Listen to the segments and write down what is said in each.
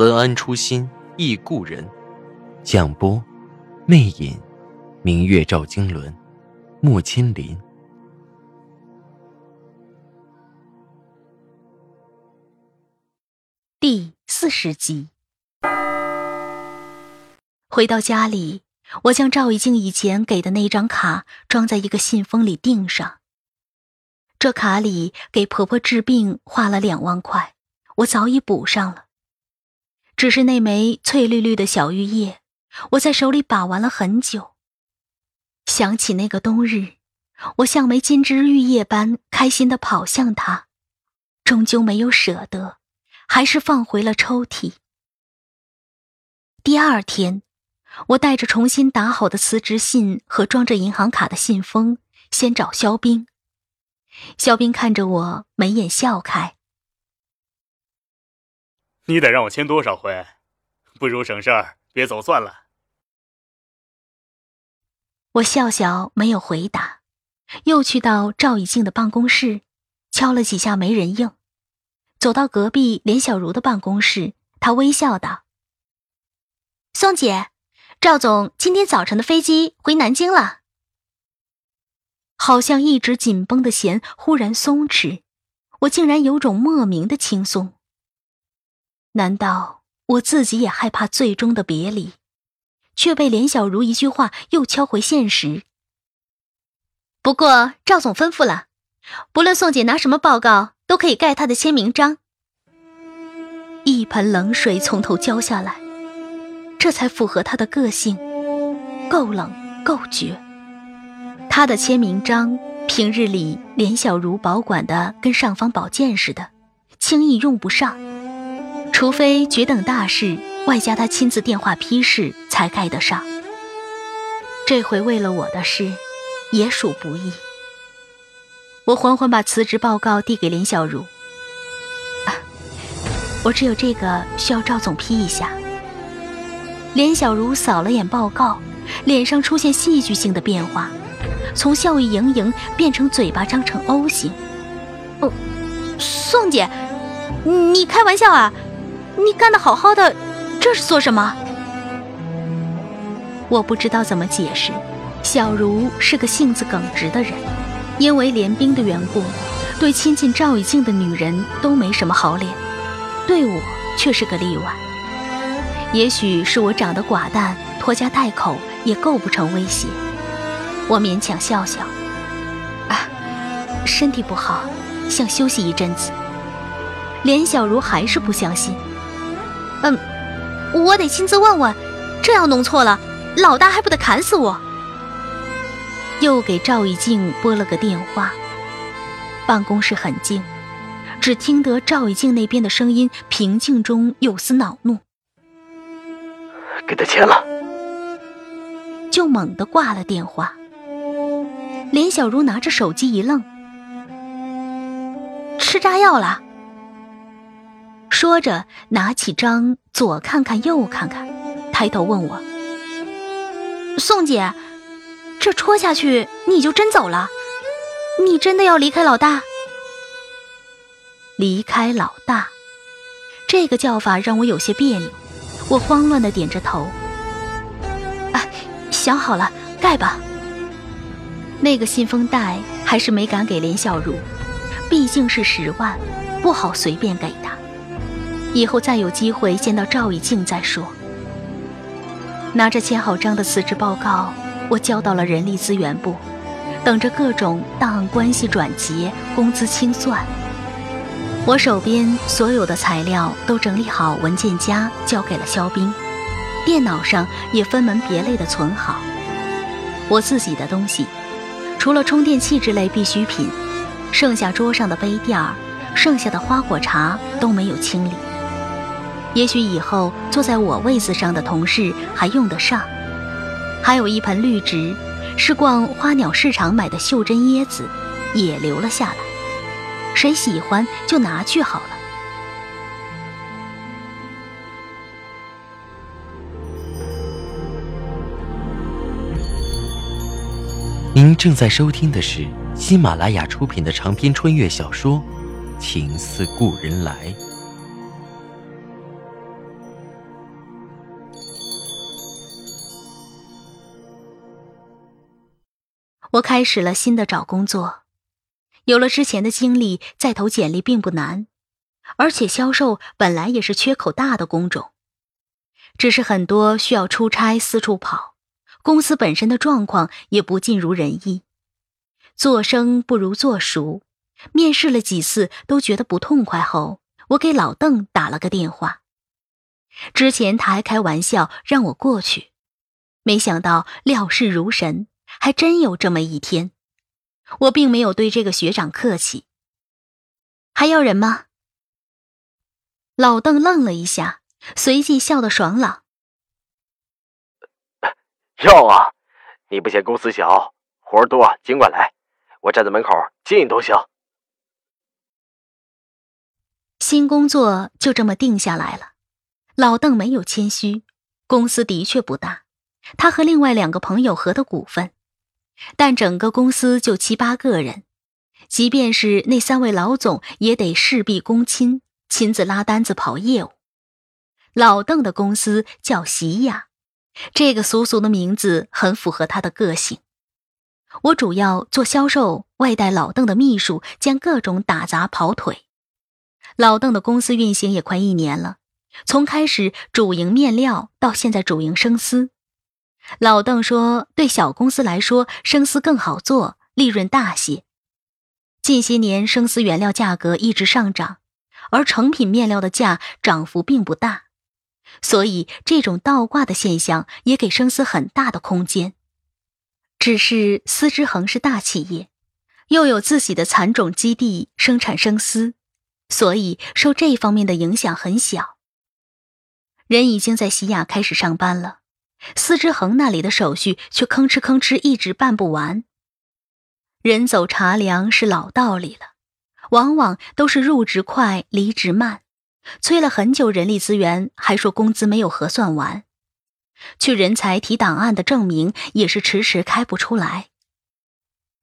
文安初心忆故人，蒋波，魅影，明月照经纶，莫千林。第四十集。回到家里，我将赵一静以前给的那张卡装在一个信封里钉上。这卡里给婆婆治病花了两万块，我早已补上了。只是那枚翠绿绿的小玉叶，我在手里把玩了很久。想起那个冬日，我像枚金枝玉叶般开心的跑向他，终究没有舍得，还是放回了抽屉。第二天，我带着重新打好的辞职信和装着银行卡的信封，先找肖冰。肖冰看着我，眉眼笑开。你得让我签多少回？不如省事儿，别走算了。我笑笑，没有回答，又去到赵以静的办公室，敲了几下没人应，走到隔壁连小茹的办公室，她微笑道：“宋姐，赵总今天早晨的飞机回南京了。”好像一直紧绷的弦忽然松弛，我竟然有种莫名的轻松。难道我自己也害怕最终的别离，却被连小如一句话又敲回现实？不过赵总吩咐了，不论宋姐拿什么报告，都可以盖他的签名章。一盆冷水从头浇下来，这才符合他的个性，够冷够绝。他的签名章，平日里连小如保管的跟尚方宝剑似的，轻易用不上。除非绝等大事，外加他亲自电话批示，才盖得上。这回为了我的事，也属不易。我缓缓把辞职报告递给林小茹。我只有这个需要赵总批一下。林小茹扫了眼报告，脸上出现戏剧性的变化，从笑意盈盈变成嘴巴张成 O 型。哦，宋姐，你开玩笑啊？你干的好好的，这是做什么？我不知道怎么解释。小茹是个性子耿直的人，因为连兵的缘故，对亲近赵以静的女人都没什么好脸，对我却是个例外。也许是我长得寡淡，拖家带口也构不成威胁。我勉强笑笑，啊，身体不好，想休息一阵子。连小茹还是不相信。嗯，我得亲自问问，这要弄错了，老大还不得砍死我？又给赵以静拨了个电话，办公室很静，只听得赵以静那边的声音平静中有丝恼怒。给他签了，就猛地挂了电话。连小茹拿着手机一愣，吃炸药了。说着，拿起章，左看看，右看看，抬头问我：“宋姐，这戳下去，你就真走了？你真的要离开老大？”离开老大，这个叫法让我有些别扭。我慌乱的点着头：“啊，想好了，盖吧。”那个信封袋还是没敢给连小茹，毕竟是十万，不好随便给他。以后再有机会见到赵以静再说。拿着签好章的辞职报告，我交到了人力资源部，等着各种档案关系转结、工资清算。我手边所有的材料都整理好，文件夹交给了肖冰，电脑上也分门别类的存好。我自己的东西，除了充电器之类必需品，剩下桌上的杯垫儿，剩下的花果茶都没有清理。也许以后坐在我位子上的同事还用得上。还有一盆绿植，是逛花鸟市场买的袖珍椰子，也留了下来。谁喜欢就拿去好了。您正在收听的是喜马拉雅出品的长篇穿越小说《情似故人来》。我开始了新的找工作，有了之前的经历，再投简历并不难，而且销售本来也是缺口大的工种，只是很多需要出差四处跑，公司本身的状况也不尽如人意，做生不如做熟，面试了几次都觉得不痛快后，我给老邓打了个电话，之前他还开玩笑让我过去，没想到料事如神。还真有这么一天，我并没有对这个学长客气。还要人吗？老邓愣了一下，随即笑得爽朗。要啊，你不嫌公司小，活多尽管来，我站在门口接你都行。新工作就这么定下来了。老邓没有谦虚，公司的确不大，他和另外两个朋友合的股份。但整个公司就七八个人，即便是那三位老总，也得事必躬亲，亲自拉单子跑业务。老邓的公司叫喜雅，这个俗俗的名字很符合他的个性。我主要做销售，外带老邓的秘书，兼各种打杂跑腿。老邓的公司运行也快一年了，从开始主营面料，到现在主营生丝。老邓说：“对小公司来说，生丝更好做，利润大些。近些年生丝原料价格一直上涨，而成品面料的价涨幅并不大，所以这种倒挂的现象也给生丝很大的空间。只是丝织恒是大企业，又有自己的蚕种基地生产生丝，所以受这方面的影响很小。人已经在西亚开始上班了。”司之恒那里的手续却吭哧吭哧一直办不完。人走茶凉是老道理了，往往都是入职快，离职慢。催了很久人力资源，还说工资没有核算完。去人才提档案的证明也是迟迟开不出来。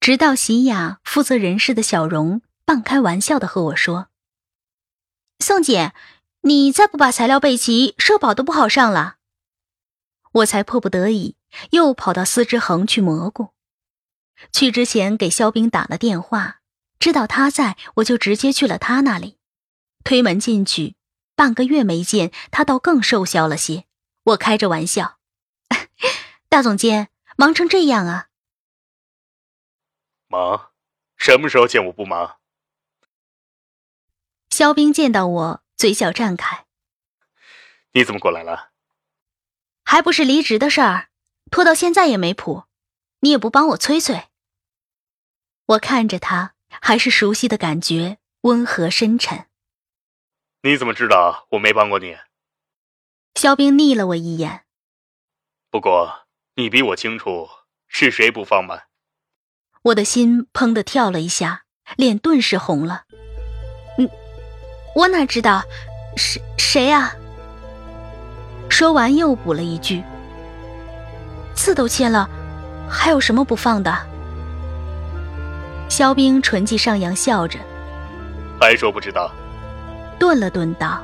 直到喜雅负责人事的小荣半开玩笑的和我说：“宋姐，你再不把材料备齐，社保都不好上了。”我才迫不得已又跑到司之恒去蘑菇。去之前给肖冰打了电话，知道他在，我就直接去了他那里。推门进去，半个月没见，他倒更瘦削了些。我开着玩笑：“ 大总监忙成这样啊？”“忙？什么时候见我不忙？”肖冰见到我，嘴角绽开：“你怎么过来了？”还不是离职的事儿，拖到现在也没谱，你也不帮我催催。我看着他，还是熟悉的感觉，温和深沉。你怎么知道我没帮过你？肖冰睨了我一眼。不过你比我清楚是谁不放慢。我的心砰的跳了一下，脸顿时红了。嗯，我哪知道，谁谁啊？说完，又补了一句：“字都签了，还有什么不放的？”肖冰唇际上扬，笑着：“还说不知道？”顿了顿，道：“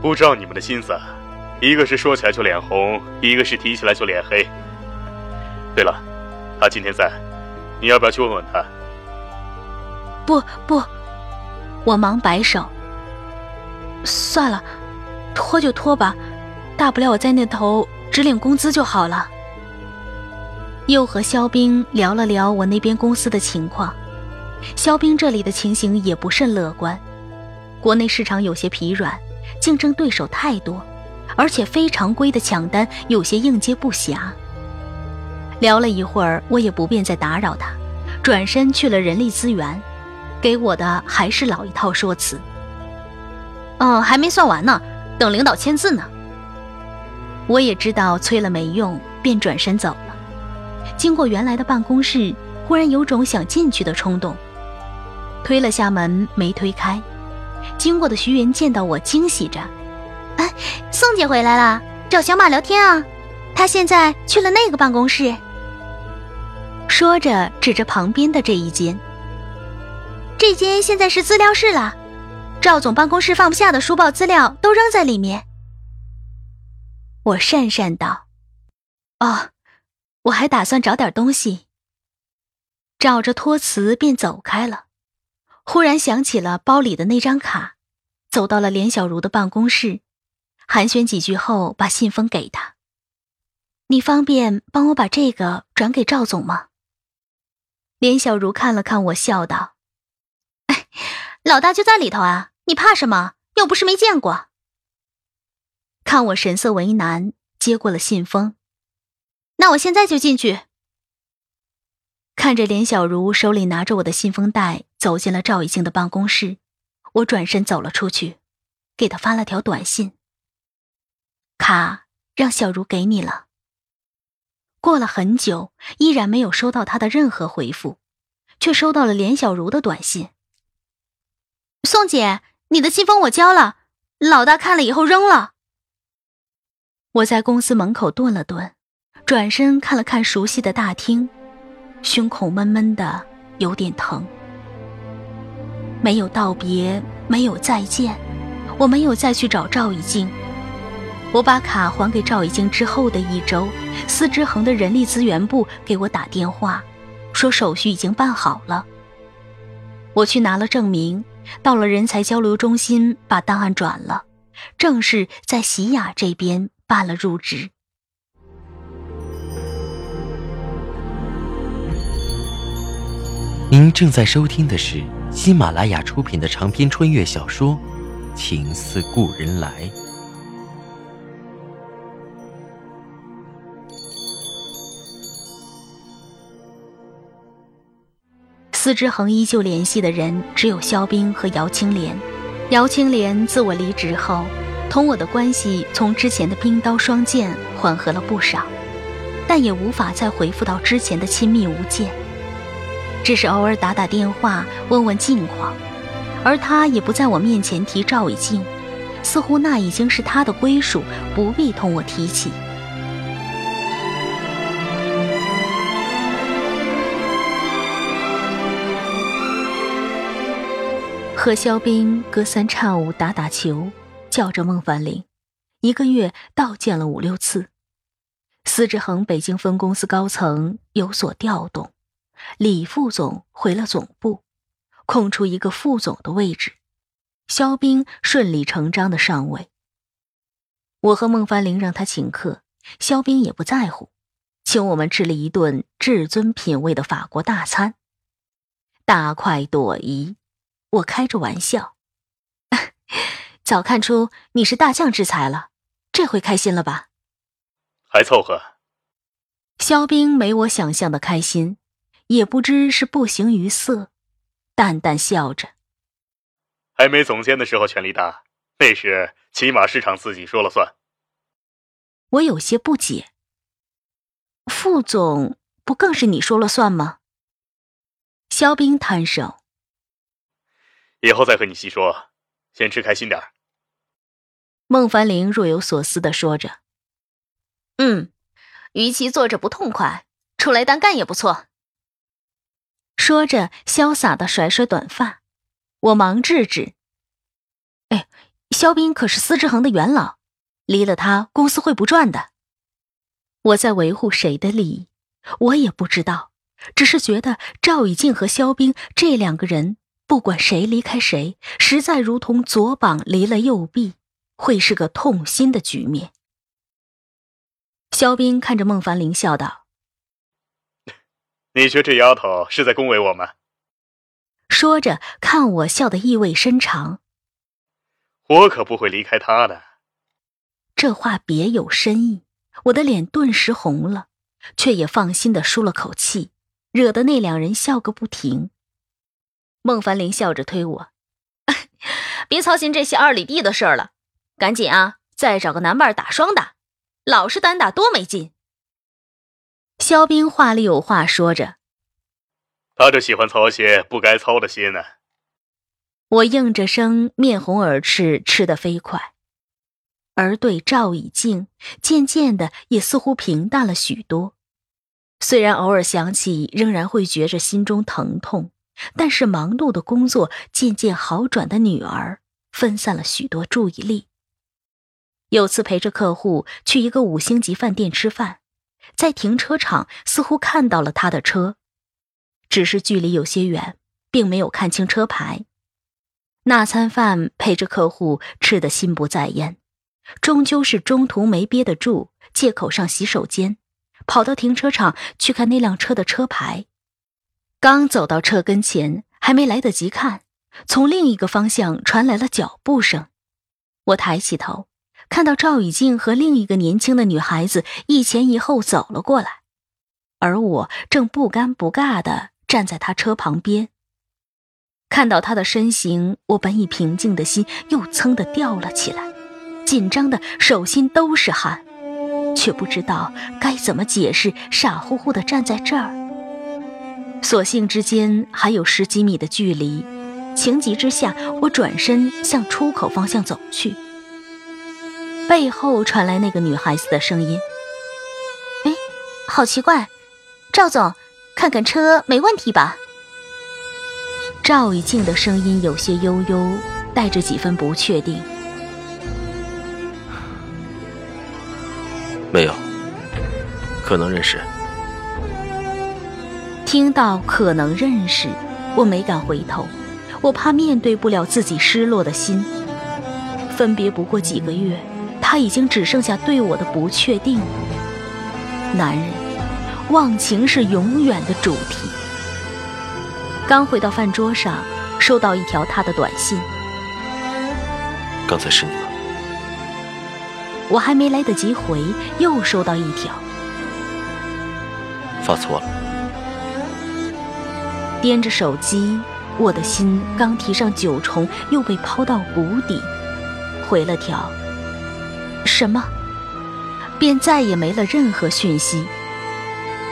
不知道你们的心思，一个是说起来就脸红，一个是提起来就脸黑。对了，他今天在，你要不要去问问他？”“不不。”我忙摆手：“算了。”拖就拖吧，大不了我在那头只领工资就好了。又和肖冰聊了聊我那边公司的情况，肖冰这里的情形也不甚乐观，国内市场有些疲软，竞争对手太多，而且非常规的抢单有些应接不暇。聊了一会儿，我也不便再打扰他，转身去了人力资源，给我的还是老一套说辞。哦，还没算完呢，等领导签字呢。我也知道催了没用，便转身走了。经过原来的办公室，忽然有种想进去的冲动，推了下门没推开。经过的徐云见到我，惊喜着：“哎，宋姐回来了，找小马聊天啊。她现在去了那个办公室。”说着指着旁边的这一间。这间现在是资料室了，赵总办公室放不下的书报资料都扔在里面。我讪讪道：“哦，我还打算找点东西。”找着托辞便走开了。忽然想起了包里的那张卡，走到了连小茹的办公室，寒暄几句后，把信封给他。你方便帮我把这个转给赵总吗？连小茹看了看我，笑道：“哎老大就在里头啊，你怕什么？又不是没见过。”看我神色为难，接过了信封。那我现在就进去。看着连小茹手里拿着我的信封袋走进了赵以静的办公室，我转身走了出去，给她发了条短信：“卡让小茹给你了。”过了很久，依然没有收到她的任何回复，却收到了连小茹的短信：“宋姐，你的信封我交了，老大看了以后扔了。”我在公司门口顿了顿，转身看了看熟悉的大厅，胸口闷闷的，有点疼。没有道别，没有再见，我没有再去找赵以静。我把卡还给赵以静之后的一周，司之恒的人力资源部给我打电话，说手续已经办好了。我去拿了证明，到了人才交流中心把档案转了，正式在喜雅这边。办了入职。您正在收听的是喜马拉雅出品的长篇穿越小说《情似故人来》。司之恒依旧联系的人只有肖冰和姚青莲。姚青莲自我离职后。同我的关系从之前的冰刀双剑缓和了不少，但也无法再回复到之前的亲密无间。只是偶尔打打电话问问近况，而他也不在我面前提赵以静，似乎那已经是他的归属，不必同我提起。和肖冰隔三差五打打球。叫着孟凡玲，一个月倒见了五六次。司之恒北京分公司高层有所调动，李副总回了总部，空出一个副总的位置，肖冰顺理成章的上位。我和孟凡玲让他请客，肖冰也不在乎，请我们吃了一顿至尊品味的法国大餐，大快朵颐。我开着玩笑。早看出你是大将之才了，这回开心了吧？还凑合。肖冰没我想象的开心，也不知是不形于色，淡淡笑着。还没总监的时候权力大，那时起码市场自己说了算。我有些不解。副总不更是你说了算吗？肖冰摊手。以后再和你细说，先吃开心点。孟凡玲若有所思的说着：“嗯，与其坐着不痛快，出来单干也不错。”说着，潇洒的甩甩短发。我忙制止：“哎，肖斌可是司之恒的元老，离了他，公司会不赚的。我在维护谁的利益？我也不知道，只是觉得赵以静和肖斌这两个人，不管谁离开谁，实在如同左膀离了右臂。”会是个痛心的局面。肖冰看着孟凡林笑道：“你觉这丫头是在恭维我吗？”说着看我笑得意味深长。我可不会离开她的。这话别有深意，我的脸顿时红了，却也放心的舒了口气，惹得那两人笑个不停。孟凡林笑着推我：“ 别操心这些二里地的事儿了，赶紧啊，再找个男伴打双打，老是单打多没劲。肖冰话里有话说着，他就喜欢操些不该操的心呢。我应着声，面红耳赤，吃得飞快。而对赵以静，渐渐的也似乎平淡了许多。虽然偶尔想起，仍然会觉着心中疼痛，但是忙碌的工作渐渐好转的女儿，分散了许多注意力。有次陪着客户去一个五星级饭店吃饭，在停车场似乎看到了他的车，只是距离有些远，并没有看清车牌。那餐饭陪着客户吃得心不在焉，终究是中途没憋得住，借口上洗手间，跑到停车场去看那辆车的车牌。刚走到车跟前，还没来得及看，从另一个方向传来了脚步声。我抬起头，看到赵以静和另一个年轻的女孩子一前一后走了过来，而我正不尴不尬地站在他车旁边。看到他的身形，我本已平静的心又噌的吊了起来，紧张的手心都是汗，却不知道该怎么解释，傻乎乎的站在这儿。所幸之间还有十几米的距离，情急之下，我转身向出口方向走去。背后传来那个女孩子的声音：“哎，好奇怪，赵总，看看车没问题吧？”赵以静的声音有些悠悠，带着几分不确定。没有，可能认识。听到可能认识，我没敢回头，我怕面对不了自己失落的心。分别不过几个月，他已经只剩下对我的不确定。男人，忘情是永远的主题。刚回到饭桌上，收到一条他的短信。刚才是你吗？我还没来得及回，又收到一条。发错了。掂着手机，我的心刚提上九重，又被抛到谷底。回了条。什么？便再也没了任何讯息。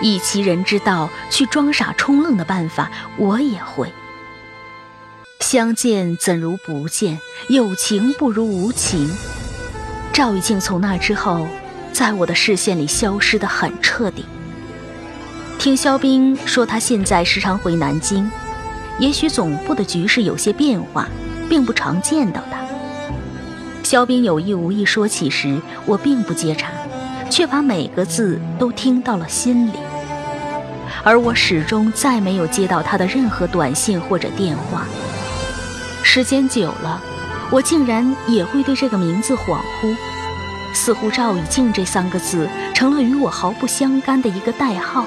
以其人之道去装傻充愣的办法，我也会。相见怎如不见？有情不如无情。赵玉静从那之后，在我的视线里消失得很彻底。听肖冰说，他现在时常回南京，也许总部的局势有些变化，并不常见到他。肖冰有意无意说起时，我并不接茬。却把每个字都听到了心里，而我始终再没有接到他的任何短信或者电话。时间久了，我竟然也会对这个名字恍惚，似乎赵以静这三个字成了与我毫不相干的一个代号。